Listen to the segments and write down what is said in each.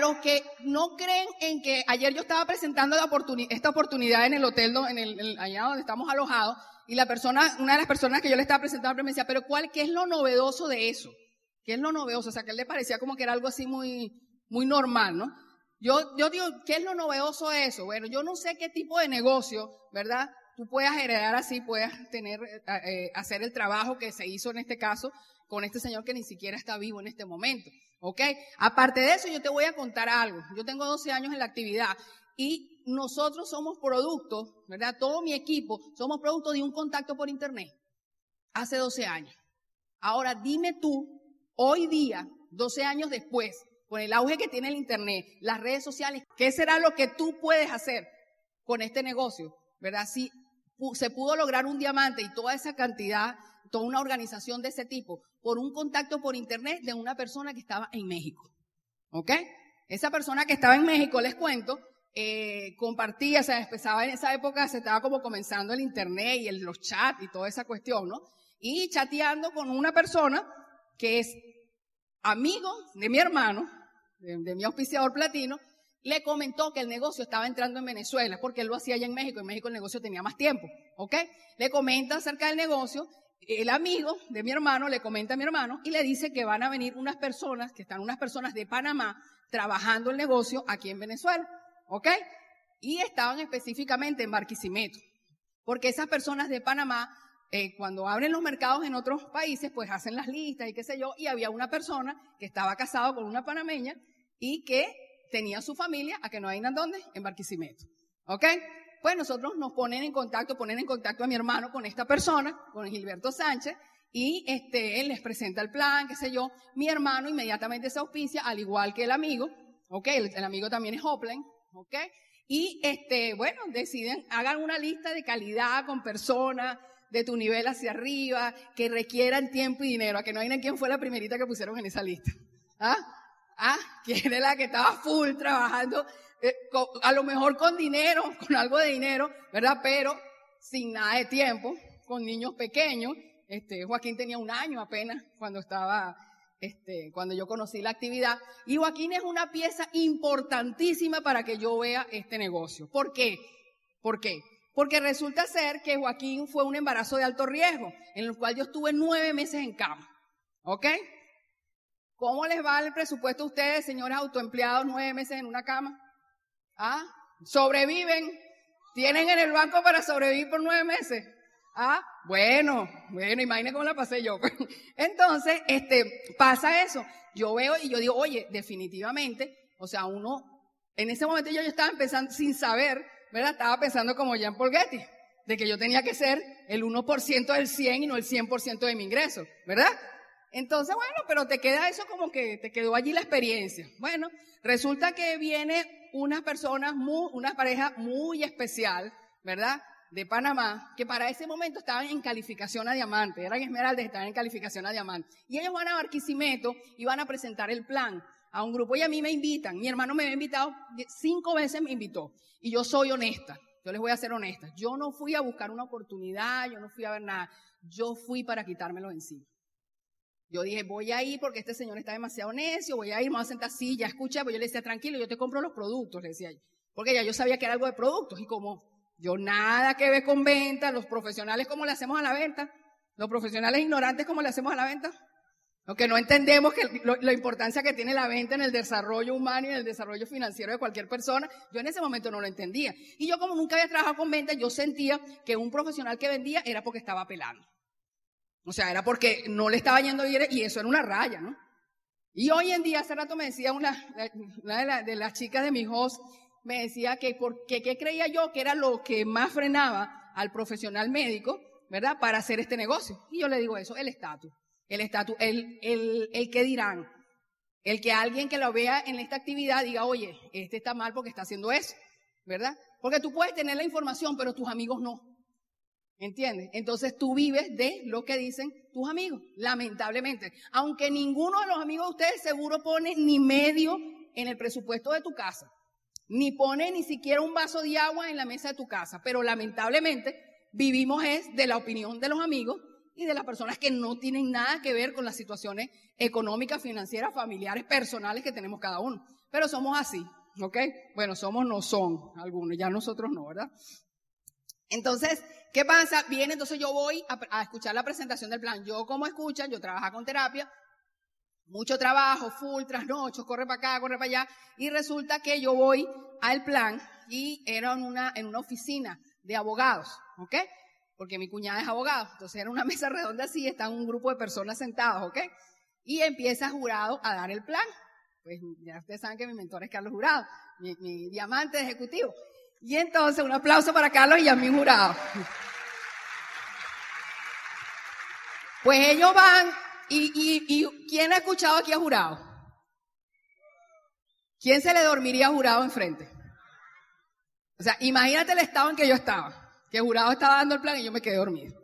Los que no creen en que ayer yo estaba presentando esta oportunidad en el hotel, donde estamos alojados, y la persona, una de las personas que yo le estaba presentando me decía, pero ¿cuál, qué es lo novedoso de eso? ¿Qué es lo novedoso? O sea, que él le parecía como que era algo así muy, muy normal, ¿no? Yo, yo digo, ¿qué es lo novedoso de eso? Bueno, yo no sé qué tipo de negocio, ¿verdad? Tú puedas heredar así, puedas tener, eh, eh, hacer el trabajo que se hizo en este caso con este señor que ni siquiera está vivo en este momento. ¿Ok? Aparte de eso, yo te voy a contar algo. Yo tengo 12 años en la actividad y nosotros somos producto, ¿verdad? Todo mi equipo somos producto de un contacto por internet hace 12 años. Ahora dime tú, hoy día, 12 años después, con el auge que tiene el internet, las redes sociales, ¿qué será lo que tú puedes hacer con este negocio? ¿Verdad? Si se pudo lograr un diamante y toda esa cantidad, toda una organización de ese tipo, por un contacto por internet de una persona que estaba en México. ¿Ok? Esa persona que estaba en México, les cuento, eh, compartía, se empezaba en esa época, se estaba como comenzando el internet y los chats y toda esa cuestión, ¿no? Y chateando con una persona que es amigo de mi hermano, de, mi auspiciador platino, le comentó que el negocio estaba entrando en Venezuela, porque él lo hacía allá en México, en México el negocio tenía más tiempo, ¿ok? Le comenta acerca del negocio, el amigo de mi hermano le comenta a mi hermano y le dice que van a venir unas personas, que están unas personas de Panamá trabajando el negocio aquí en Venezuela. ¿Ok? Y estaban específicamente en Barquisimeto. Porque esas personas de Panamá, eh, cuando abren los mercados en otros países, pues hacen las listas y qué sé yo. Y había una persona que estaba casado con una panameña y que tenía su familia, a que no hay en dónde, en Barquisimeto. ¿Ok? Pues nosotros nos ponen en contacto, ponen en contacto a mi hermano con esta persona, con Gilberto Sánchez, y este, él les presenta el plan, qué sé yo. Mi hermano inmediatamente se auspicia, al igual que el amigo, ok, el, amigo también es Hopland, ¿ok? Y este, bueno, deciden, hagan una lista de calidad con personas de tu nivel hacia arriba, que requieran tiempo y dinero. A que no hay quién fue la primerita que pusieron en esa lista. ¿Ah? ¿Ah? ¿Quién es la que estaba full trabajando? Eh, a lo mejor con dinero, con algo de dinero, ¿verdad? Pero sin nada de tiempo, con niños pequeños. Este, Joaquín tenía un año apenas cuando estaba este, cuando yo conocí la actividad. Y Joaquín es una pieza importantísima para que yo vea este negocio. ¿Por qué? ¿Por qué? Porque resulta ser que Joaquín fue un embarazo de alto riesgo, en el cual yo estuve nueve meses en cama. ¿Ok? ¿Cómo les va el presupuesto a ustedes, señores autoempleados, nueve meses en una cama? ¿Ah? ¿Sobreviven? ¿Tienen en el banco para sobrevivir por nueve meses? Ah, bueno, bueno, imagínate cómo la pasé yo. Entonces, este, pasa eso. Yo veo y yo digo, oye, definitivamente, o sea, uno, en ese momento yo, yo estaba empezando sin saber, ¿verdad? Estaba pensando como Jean Paul Getty, de que yo tenía que ser el 1% del 100 y no el 100% de mi ingreso, ¿verdad? Entonces, bueno, pero te queda eso como que te quedó allí la experiencia. Bueno, resulta que viene una persona, muy, una pareja muy especial, ¿verdad? de Panamá, que para ese momento estaban en calificación a diamante, eran esmeraldas, estaban en calificación a diamante. Y ellos van a Barquisimeto y van a presentar el plan a un grupo y a mí me invitan. Mi hermano me había invitado, cinco veces me invitó. Y yo soy honesta, yo les voy a ser honesta. Yo no fui a buscar una oportunidad, yo no fui a ver nada. Yo fui para quitármelo encima. Yo dije, voy a ir porque este señor está demasiado necio, voy a ir, me voy a sentar así, ya escucha, pues yo le decía, tranquilo, yo te compro los productos, le decía yo. Porque ya yo sabía que era algo de productos y como yo nada que ver con venta, los profesionales cómo le hacemos a la venta, los profesionales ignorantes cómo le hacemos a la venta. Lo que no entendemos que la importancia que tiene la venta en el desarrollo humano y en el desarrollo financiero de cualquier persona, yo en ese momento no lo entendía. Y yo como nunca había trabajado con venta, yo sentía que un profesional que vendía era porque estaba pelando. O sea, era porque no le estaba yendo bien y eso era una raya, ¿no? Y hoy en día, hace rato me decía una, de, de las chicas de mi host, me decía que, porque, ¿qué creía yo que era lo que más frenaba al profesional médico, ¿verdad? Para hacer este negocio. Y yo le digo eso, el estatus. El estatus, el, el, el que dirán. El que alguien que lo vea en esta actividad diga, oye, este está mal porque está haciendo eso, ¿verdad? Porque tú puedes tener la información, pero tus amigos no. ¿Entiendes? Entonces tú vives de lo que dicen tus amigos, lamentablemente. Aunque ninguno de los amigos de ustedes seguro pone ni medio en el presupuesto de tu casa, ni pone ni siquiera un vaso de agua en la mesa de tu casa, pero lamentablemente vivimos es de la opinión de los amigos y de las personas que no tienen nada que ver con las situaciones económicas, financieras, familiares, personales que tenemos cada uno. Pero somos así, ¿ok? Bueno, somos, no son algunos, ya nosotros no, ¿verdad? Entonces, ¿qué pasa? Viene, entonces yo voy a, escuchar la presentación del plan. Yo como escuchan, yo trabajo con terapia, mucho trabajo, full, trasnochos, corre para acá, corre para allá, y resulta que yo voy al plan y era en una, en una oficina de abogados, ¿ok? Porque mi cuñada es abogado. Entonces era una mesa redonda así, están un grupo de personas sentados, ¿ok? Y empieza jurado a dar el plan. Pues ya ustedes saben que mi mentor es Carlos Jurado, mi, mi diamante ejecutivo. Y entonces, un aplauso para Carlos y a mi jurado. Pues ellos van, y, y, y ¿quién ha escuchado aquí a jurado? ¿Quién se le dormiría a jurado enfrente? O sea, imagínate el estado en que yo estaba, que jurado estaba dando el plan y yo me quedé dormido.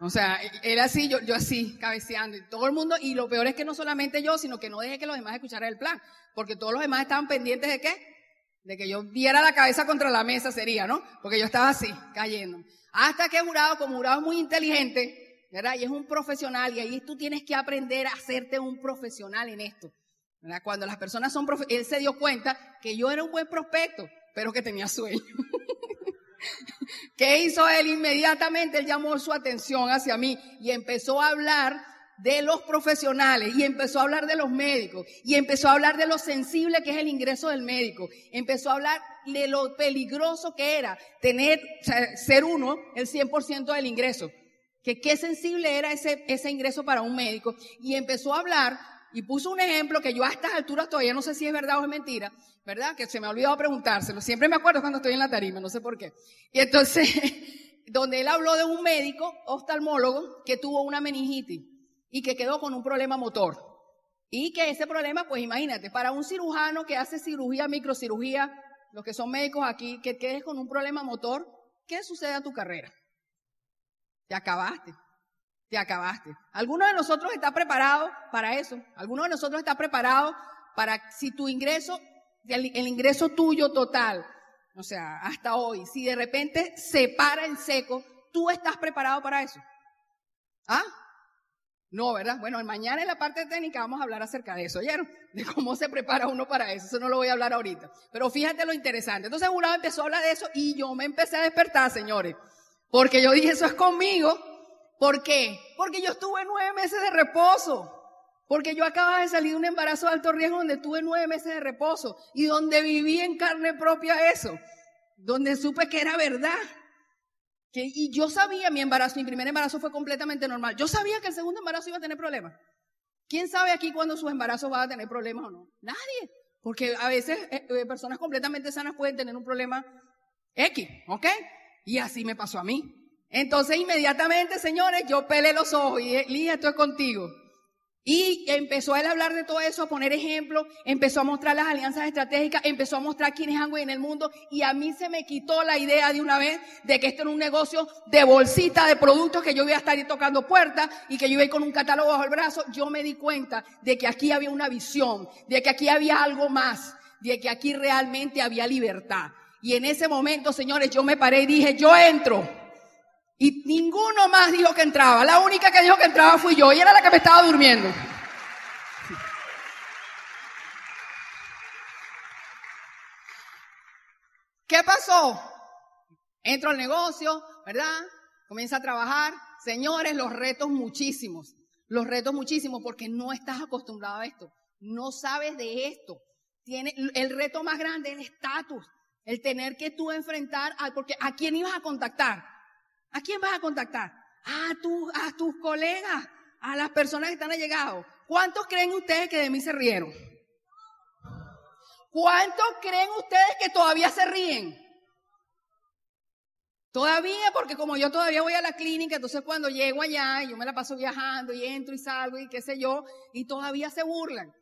O sea, él así, yo, yo así, cabeceando, y todo el mundo, y lo peor es que no solamente yo, sino que no dejé que los demás escucharan el plan, porque todos los demás estaban pendientes de qué? De que yo viera la cabeza contra la mesa sería, ¿no? Porque yo estaba así, cayendo. Hasta que jurado, como jurado muy inteligente, ¿verdad? Y es un profesional, y ahí tú tienes que aprender a hacerte un profesional en esto. ¿verdad? Cuando las personas son él se dio cuenta que yo era un buen prospecto, pero que tenía sueño. ¿Qué hizo él inmediatamente? Él llamó su atención hacia mí y empezó a hablar de los profesionales y empezó a hablar de los médicos y empezó a hablar de lo sensible que es el ingreso del médico. Empezó a hablar de lo peligroso que era tener, ser uno el 100% del ingreso. Que qué sensible era ese, ese ingreso para un médico. Y empezó a hablar y puso un ejemplo que yo a estas alturas todavía no sé si es verdad o es mentira, ¿verdad? Que se me ha olvidado preguntárselo. Siempre me acuerdo cuando estoy en la tarima, no sé por qué. Y entonces, donde él habló de un médico oftalmólogo que tuvo una meningitis y que quedó con un problema motor. Y que ese problema, pues imagínate, para un cirujano que hace cirugía, microcirugía, los que son médicos aquí, que quedes con un problema motor, ¿qué sucede a tu carrera? Te acabaste, te acabaste. ¿Alguno de nosotros está preparado para eso? ¿Alguno de nosotros está preparado para si tu ingreso, el, el ingreso tuyo total, o sea, hasta hoy, si de repente se para en seco, ¿tú estás preparado para eso? ¿Ah? No, ¿verdad? Bueno, mañana en la parte técnica vamos a hablar acerca de eso, ¿oyeron? De cómo se prepara uno para eso. Eso no lo voy a hablar ahorita. Pero fíjate lo interesante. Entonces Jurado empezó a hablar de eso y yo me empecé a despertar, señores. Porque yo dije, eso es conmigo. ¿Por qué? Porque yo estuve nueve meses de reposo. Porque yo acababa de salir de un embarazo de alto riesgo donde tuve nueve meses de reposo y donde viví en carne propia eso. Donde supe que era verdad y yo sabía, mi embarazo, mi primer embarazo fue completamente normal. Yo sabía que el segundo embarazo iba a tener problemas. ¿Quién sabe aquí cuándo sus embarazos van a tener problemas o no? Nadie. Porque a veces eh, eh, personas completamente sanas pueden tener un problema X, ¿ok? Y así me pasó a mí. Entonces inmediatamente, señores, yo pelé los ojos y dije, esto es contigo. Y empezó él a hablar de todo eso, a poner ejemplos, empezó a mostrar las alianzas estratégicas, empezó a mostrar quién es Amway en el mundo y a mí se me quitó la idea de una vez de que esto era un negocio de bolsita de productos que yo iba a estar tocando puertas y que yo iba a ir con un catálogo bajo el brazo. Yo me di cuenta de que aquí había una visión, de que aquí había algo más, de que aquí realmente había libertad. Y en ese momento, señores, yo me paré y dije, yo entro. Y ninguno más dijo que entraba. La única que dijo que entraba fui yo y era la que me estaba durmiendo. ¿Qué pasó? Entro al negocio, ¿verdad? Comienza a trabajar. Señores, los retos muchísimos. Los retos muchísimos porque no estás acostumbrado a esto. No sabes de esto. Tiene, el reto más grande es el estatus. El tener que tú enfrentar, a, porque ¿a quién ibas a contactar? ¿A quién vas a contactar? A, tu, a tus colegas, a las personas que están allegados. ¿Cuántos creen ustedes que de mí se rieron? ¿Cuántos creen ustedes que todavía se ríen? Todavía, porque como yo todavía voy a la clínica, entonces cuando llego allá, yo me la paso viajando y entro y salgo y qué sé yo, y todavía se burlan.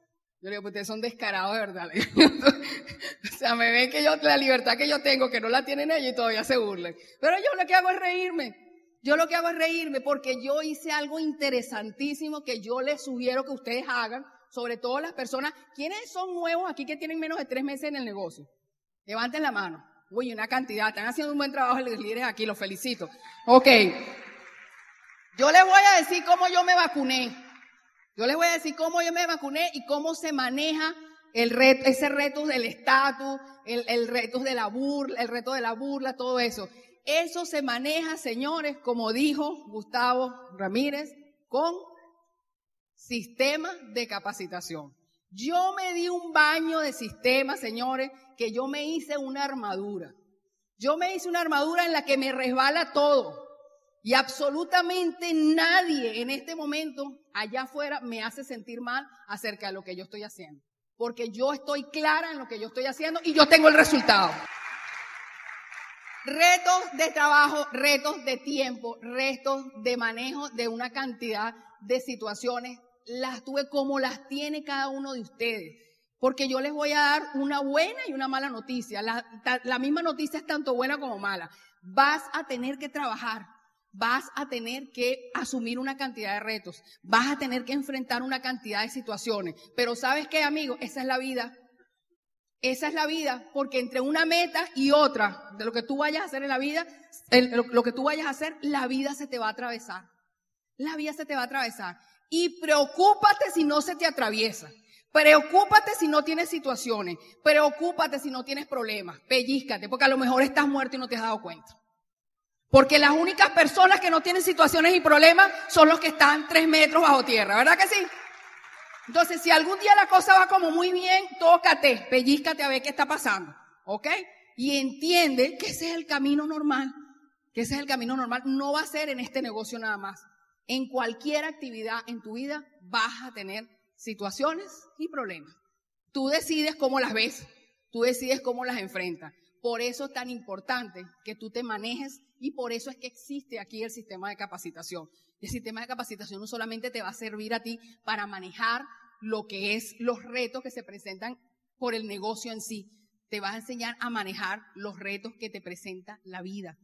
Yo le digo, pues ustedes son descarados de verdad. o sea, me ven que yo, la libertad que yo tengo, que no la tienen ellos y todavía se burlan. Pero yo lo que hago es reírme. yo lo que hago es reírme porque yo hice algo interesantísimo que yo les sugiero que ustedes hagan, sobre todo las personas. ¿Quiénes son nuevos aquí que tienen menos de tres meses en el negocio? Levanten la mano. Uy, una cantidad. Están haciendo un buen trabajo los líderes aquí, los felicito. Ok. Yo les voy a decir cómo yo me vacuné. Yo les voy a decir cómo yo me vacuné y cómo se maneja el ese reto del estatus, el, el reto de la burla, el reto de la burla, todo eso. Eso se maneja, señores, como dijo Gustavo Ramírez, con sistema de capacitación. Yo me di un baño de sistema, señores, que yo me hice una armadura. Yo me hice una armadura en la que me resbala todo. Y absolutamente nadie en este momento allá afuera me hace sentir mal acerca de lo que yo estoy haciendo. Porque yo estoy clara en lo que yo estoy haciendo y yo tengo el resultado. Retos de trabajo, retos de tiempo, retos de manejo de una cantidad de situaciones, las tuve como las tiene cada uno de ustedes. Porque yo les voy a dar una buena y una mala noticia. La, misma noticia es tanto buena como mala. Vas a tener que trabajar vas a tener que asumir una cantidad de retos, vas a tener que enfrentar una cantidad de situaciones. Pero sabes qué, amigo, esa es la vida. Esa es la vida, porque entre una meta y otra, de lo que tú vayas a hacer en la vida, lo que tú vayas a hacer, la vida se te va a atravesar. La vida se te va a atravesar. Y preocúpate si no se te atraviesa. Preocúpate si no tienes situaciones. Preocúpate si no tienes problemas. Pellízcate, porque a lo mejor estás muerto y no te has dado cuenta. Porque las únicas personas que no tienen situaciones y problemas son los que están tres metros bajo tierra, ¿verdad que sí? Entonces, si algún día la cosa va como muy bien, tócate, pellízcate a ver qué está pasando, ¿ok? Y entiende que ese es el camino normal, que ese es el camino normal. No va a ser en este negocio nada más. En cualquier actividad en tu vida vas a tener situaciones y problemas. Tú decides cómo las ves, tú decides cómo las enfrentas. Por eso es tan importante que tú te manejes y por eso es que existe aquí el sistema de capacitación. El sistema de capacitación no solamente te va a servir a ti para manejar lo que es los retos que se presentan por el negocio en sí, te va a enseñar a manejar los retos que te presenta la vida,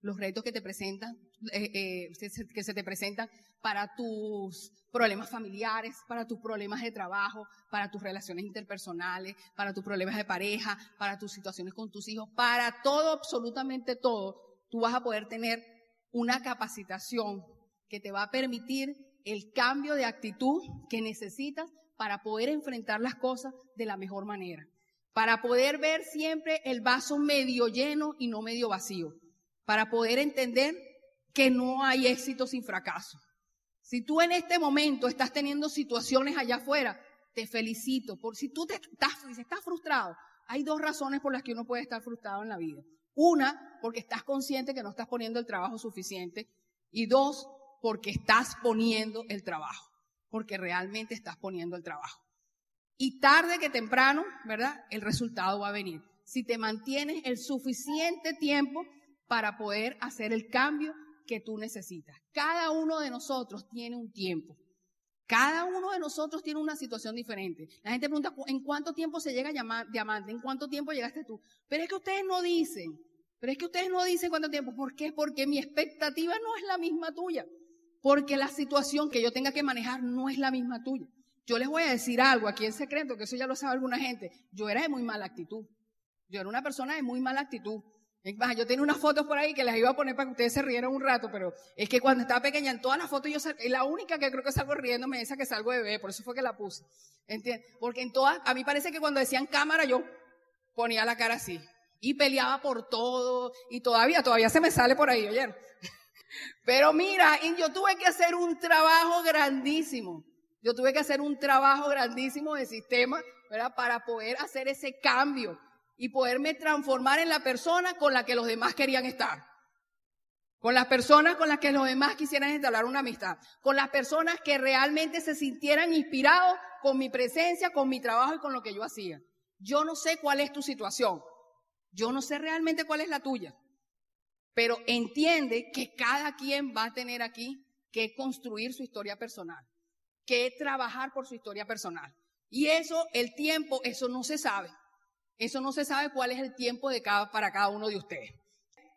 los retos que te presentan, eh, eh, que se te presentan para tus problemas familiares, para tus problemas de trabajo, para tus relaciones interpersonales, para tus problemas de pareja, para tus situaciones con tus hijos, para todo, absolutamente todo, tú vas a poder tener una capacitación que te va a permitir el cambio de actitud que necesitas para poder enfrentar las cosas de la mejor manera, para poder ver siempre el vaso medio lleno y no medio vacío, para poder entender que no hay éxito sin fracaso. Si tú en este momento estás teniendo situaciones allá afuera, te felicito. Por si tú te estás, estás frustrado, hay dos razones por las que uno puede estar frustrado en la vida. Una, porque estás consciente que no estás poniendo el trabajo suficiente. Y dos, porque estás poniendo el trabajo. Porque realmente estás poniendo el trabajo. Y tarde que temprano, ¿verdad? El resultado va a venir. Si te mantienes el suficiente tiempo para poder hacer el cambio que tú necesitas. Cada uno de nosotros tiene un tiempo. Cada uno de nosotros tiene una situación diferente. La gente pregunta, ¿en cuánto tiempo se llega a diamante? ¿En cuánto tiempo llegaste tú? Pero es que ustedes no dicen. Pero es que ustedes no dicen cuánto tiempo. ¿Por qué? Porque mi expectativa no es la misma tuya. Porque la situación que yo tenga que manejar no es la misma tuya. Yo les voy a decir algo aquí en secreto, que eso ya lo sabe alguna gente. Yo era de muy mala actitud. Yo era una persona de muy mala actitud. Yo tenía unas fotos por ahí que las iba a poner para que ustedes se rieran un rato, pero es que cuando estaba pequeña, en todas las fotos yo la única que creo que salgo riéndome es esa que salgo de bebé, por eso fue que la puse. ¿Entiendes? Porque en todas, a mí parece que cuando decían cámara yo ponía la cara así y peleaba por todo y todavía, todavía se me sale por ahí, ayer. Pero mira, yo tuve que hacer un trabajo grandísimo. Yo tuve que hacer un trabajo grandísimo de sistema. Para poder hacer ese cambio y poderme transformar en la persona con la que los demás querían estar. Con las personas con las que los demás quisieran entablar una amistad. Con las personas que realmente se sintieran inspirados con mi presencia, con mi trabajo y con lo que yo hacía. Yo no sé cuál es tu situación. Yo no sé realmente cuál es la tuya, pero entiende que cada quien va a tener aquí que construir su historia personal, que trabajar por su historia personal. Y eso, el tiempo, eso no se sabe. Eso no se sabe cuál es el tiempo de cada, para cada uno de ustedes.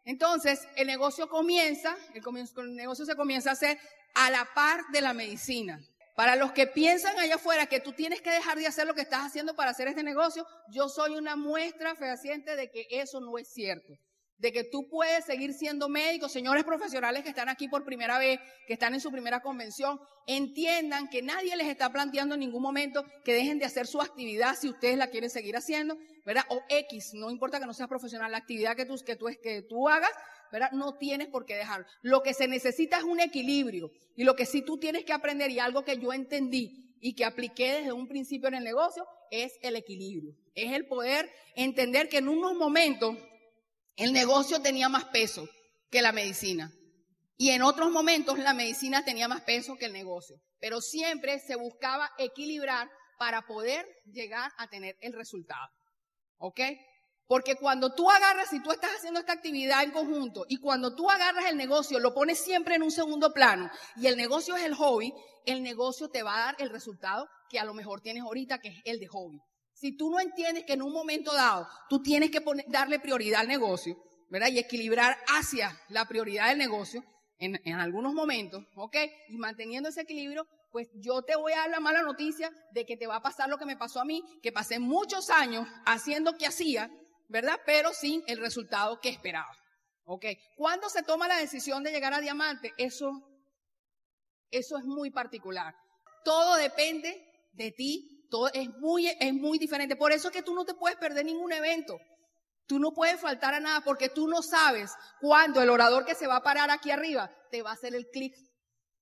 Entonces, el negocio comienza, el, el negocio se comienza a hacer a la par de la medicina. Para los que piensan allá afuera que tú tienes que dejar de hacer lo que estás haciendo para hacer este negocio, yo soy una muestra fehaciente de que eso no es cierto. De que tú puedes seguir siendo médico, señores profesionales que están aquí por primera vez, que están en su primera convención, entiendan que nadie les está planteando en ningún momento que dejen de hacer su actividad si ustedes la quieren seguir haciendo, ¿verdad? O X, no importa que no seas profesional, la actividad que tú, que tú, que tú hagas, ¿verdad? No tienes por qué dejarlo. Lo que se necesita es un equilibrio. Y lo que sí tú tienes que aprender, y algo que yo entendí y que apliqué desde un principio en el negocio, es el equilibrio. Es el poder entender que en unos momentos el negocio tenía más peso que la medicina. Y en otros momentos la medicina tenía más peso que el negocio. Pero siempre se buscaba equilibrar para poder llegar a tener el resultado. ¿Ok? Porque cuando tú agarras, y tú estás haciendo esta actividad en conjunto, y cuando tú agarras el negocio, lo pones siempre en un segundo plano, y el negocio es el hobby, el negocio te va a dar el resultado que a lo mejor tienes ahorita, que es el de hobby. Si tú no entiendes que en un momento dado tú tienes que darle prioridad al negocio, ¿verdad? Y equilibrar hacia la prioridad del negocio en, algunos momentos, ¿ok? Y manteniendo ese equilibrio, pues yo te voy a dar la mala noticia de que te va a pasar lo que me pasó a mí, que pasé muchos años haciendo que hacía, ¿verdad? Pero sin el resultado que esperaba. ¿Ok? ¿Cuándo se toma la decisión de llegar a diamante? Eso, eso es muy particular. Todo depende de ti, todo es muy, es muy diferente. Por eso es que tú no te puedes perder ningún evento. Tú no puedes faltar a nada porque tú no sabes cuándo el orador que se va a parar aquí arriba te va a hacer el clic.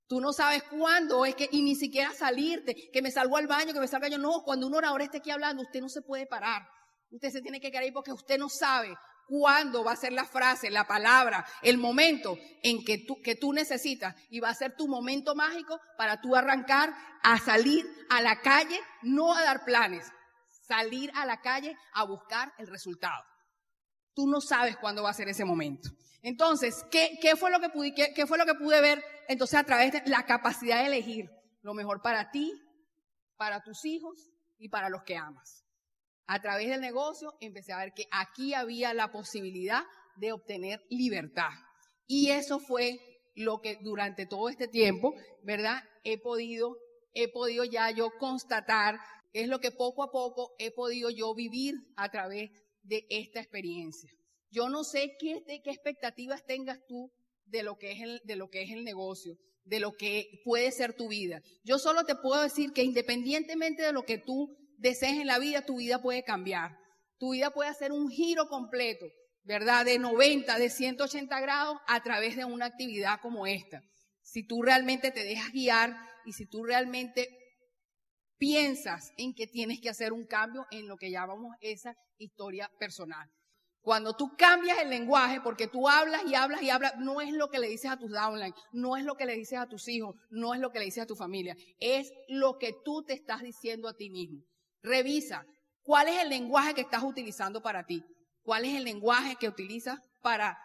Tú no sabes cuándo es que, y ni siquiera salirte, que me salgo al baño, que me salga yo. No, cuando un orador esté aquí hablando, usted no se puede parar. Usted se tiene que quedar ahí porque usted no sabe cuándo va a ser la frase, la palabra, el momento en que tú, que necesitas y va a ser tu momento mágico para tú arrancar a salir a la calle, no a dar planes, salir a la calle a buscar el resultado. Tú no sabes cuándo va a ser ese momento. Entonces, ¿qué, fue lo que pude, qué fue lo que pude ver? Entonces, a través de la capacidad de elegir lo mejor para ti, para tus hijos y para los que amas a través del negocio empecé a ver que aquí había la posibilidad de obtener libertad. Y eso fue lo que durante todo este tiempo, ¿verdad? He podido, he podido ya yo constatar, es lo que poco a poco he podido yo vivir a través de esta experiencia. Yo no sé qué, qué expectativas tengas tú de lo que es el, de lo que es el negocio, de lo que puede ser tu vida. Yo solo te puedo decir que independientemente de lo que tú desees en la vida, tu vida puede cambiar. Tu vida puede hacer un giro completo, ¿verdad? De 90, de 180 grados a través de una actividad como esta. Si tú realmente te dejas guiar y si tú realmente piensas en que tienes que hacer un cambio en lo que llamamos esa historia personal. Cuando tú cambias el lenguaje, porque tú hablas y hablas y hablas, no es lo que le dices a tus downline, no es lo que le dices a tus hijos, no es lo que le dices a tu familia, es lo que tú te estás diciendo a ti mismo. Revisa cuál es el lenguaje que estás utilizando para ti, cuál es el lenguaje que utilizas para,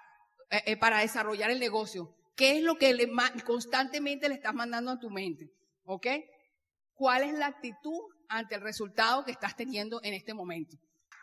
eh, eh, para desarrollar el negocio, qué es lo que constantemente le estás mandando a tu mente, ¿ok? ¿Cuál es la actitud ante el resultado que estás teniendo en este momento?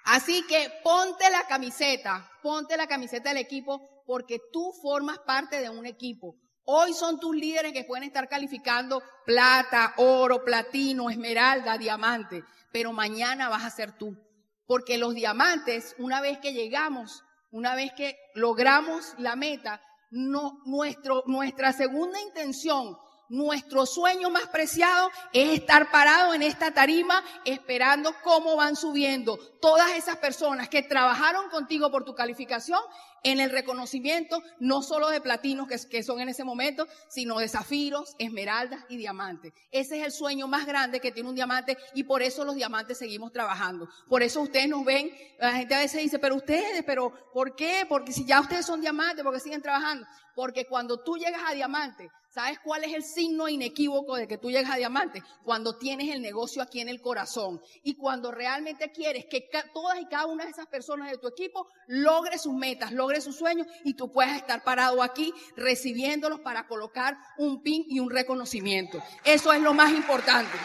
Así que ponte la camiseta, ponte la camiseta del equipo porque tú formas parte de un equipo. Hoy son tus líderes que pueden estar calificando plata, oro, platino, esmeralda, diamante pero mañana vas a ser tú. Porque los diamantes, una vez que llegamos, una vez que logramos la meta, no, nuestro, nuestra segunda intención nuestro sueño más preciado es estar parado en esta tarima esperando cómo van subiendo todas esas personas que trabajaron contigo por tu calificación en el reconocimiento no solo de platinos que, son en ese momento, sino de zafiros, esmeraldas y diamantes. Ese es el sueño más grande que tiene un diamante y por eso los diamantes seguimos trabajando. Por eso ustedes nos ven, la gente a veces dice, pero ustedes, pero ¿por qué? Porque si ya ustedes son diamantes, ¿por qué siguen trabajando? Porque cuando tú llegas a diamante, ¿Sabes cuál es el signo inequívoco de que tú llegas a diamante? Cuando tienes el negocio aquí en el corazón y cuando realmente quieres que todas y cada una de esas personas de tu equipo logre sus metas, logre sus sueños y tú puedas estar parado aquí recibiéndolos para colocar un pin y un reconocimiento. Eso es lo más importante.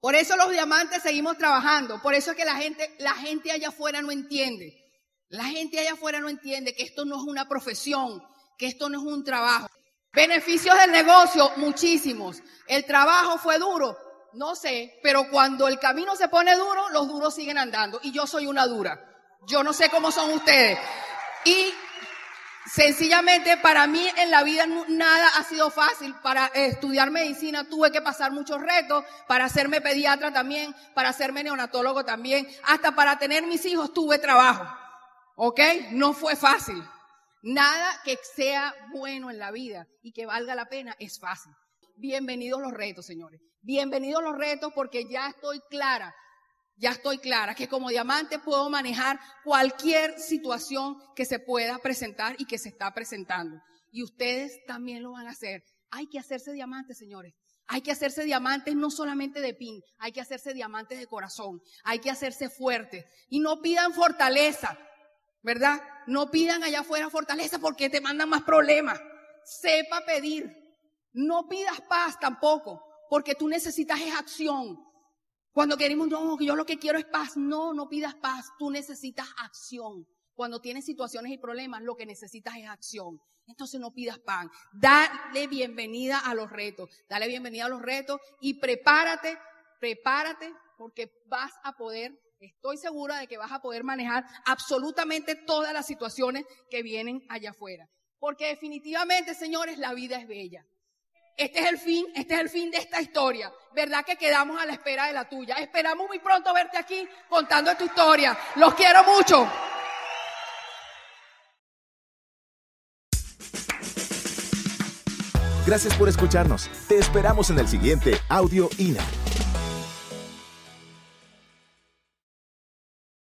Por eso los diamantes seguimos trabajando. Por eso es que la gente, la gente allá afuera no entiende. La gente allá afuera no entiende que esto no es una profesión, que esto no es un trabajo. Beneficios del negocio, muchísimos. El trabajo fue duro, no sé, pero cuando el camino se pone duro, los duros siguen andando. Y yo soy una dura. Yo no sé cómo son ustedes. Y sencillamente para mí en la vida nada ha sido fácil. Para estudiar medicina tuve que pasar muchos retos, para hacerme pediatra también, para hacerme neonatólogo también, hasta para tener mis hijos tuve trabajo. ¿Ok? No fue fácil. Nada que sea bueno en la vida y que valga la pena es fácil. Bienvenidos los retos, señores. Bienvenidos los retos porque ya estoy clara, ya estoy clara que como diamante puedo manejar cualquier situación que se pueda presentar y que se está presentando. Y ustedes también lo van a hacer. Hay que hacerse diamantes, señores. Hay que hacerse diamantes no solamente de pin, hay que hacerse diamantes de corazón, hay que hacerse fuertes. Y no pidan fortaleza, ¿verdad? No pidan allá afuera fortaleza porque te mandan más problemas. Sepa pedir. No pidas paz tampoco, porque tú necesitas es acción. Cuando queremos, no, yo lo que quiero es paz. No, no pidas paz, tú necesitas acción. Cuando tienes situaciones y problemas, lo que necesitas es acción. Entonces no pidas pan. Dale bienvenida a los retos. Dale bienvenida a los retos y prepárate, prepárate porque vas a poder, estoy segura de que vas a poder manejar absolutamente todas las situaciones que vienen allá afuera. Porque definitivamente, señores, la vida es bella. Este es el fin, este es el fin de esta historia. ¿Verdad que quedamos a la espera de la tuya? Esperamos muy pronto verte aquí contando tu historia. Los quiero mucho. Gracias por escucharnos. Te esperamos en el siguiente Audio INA.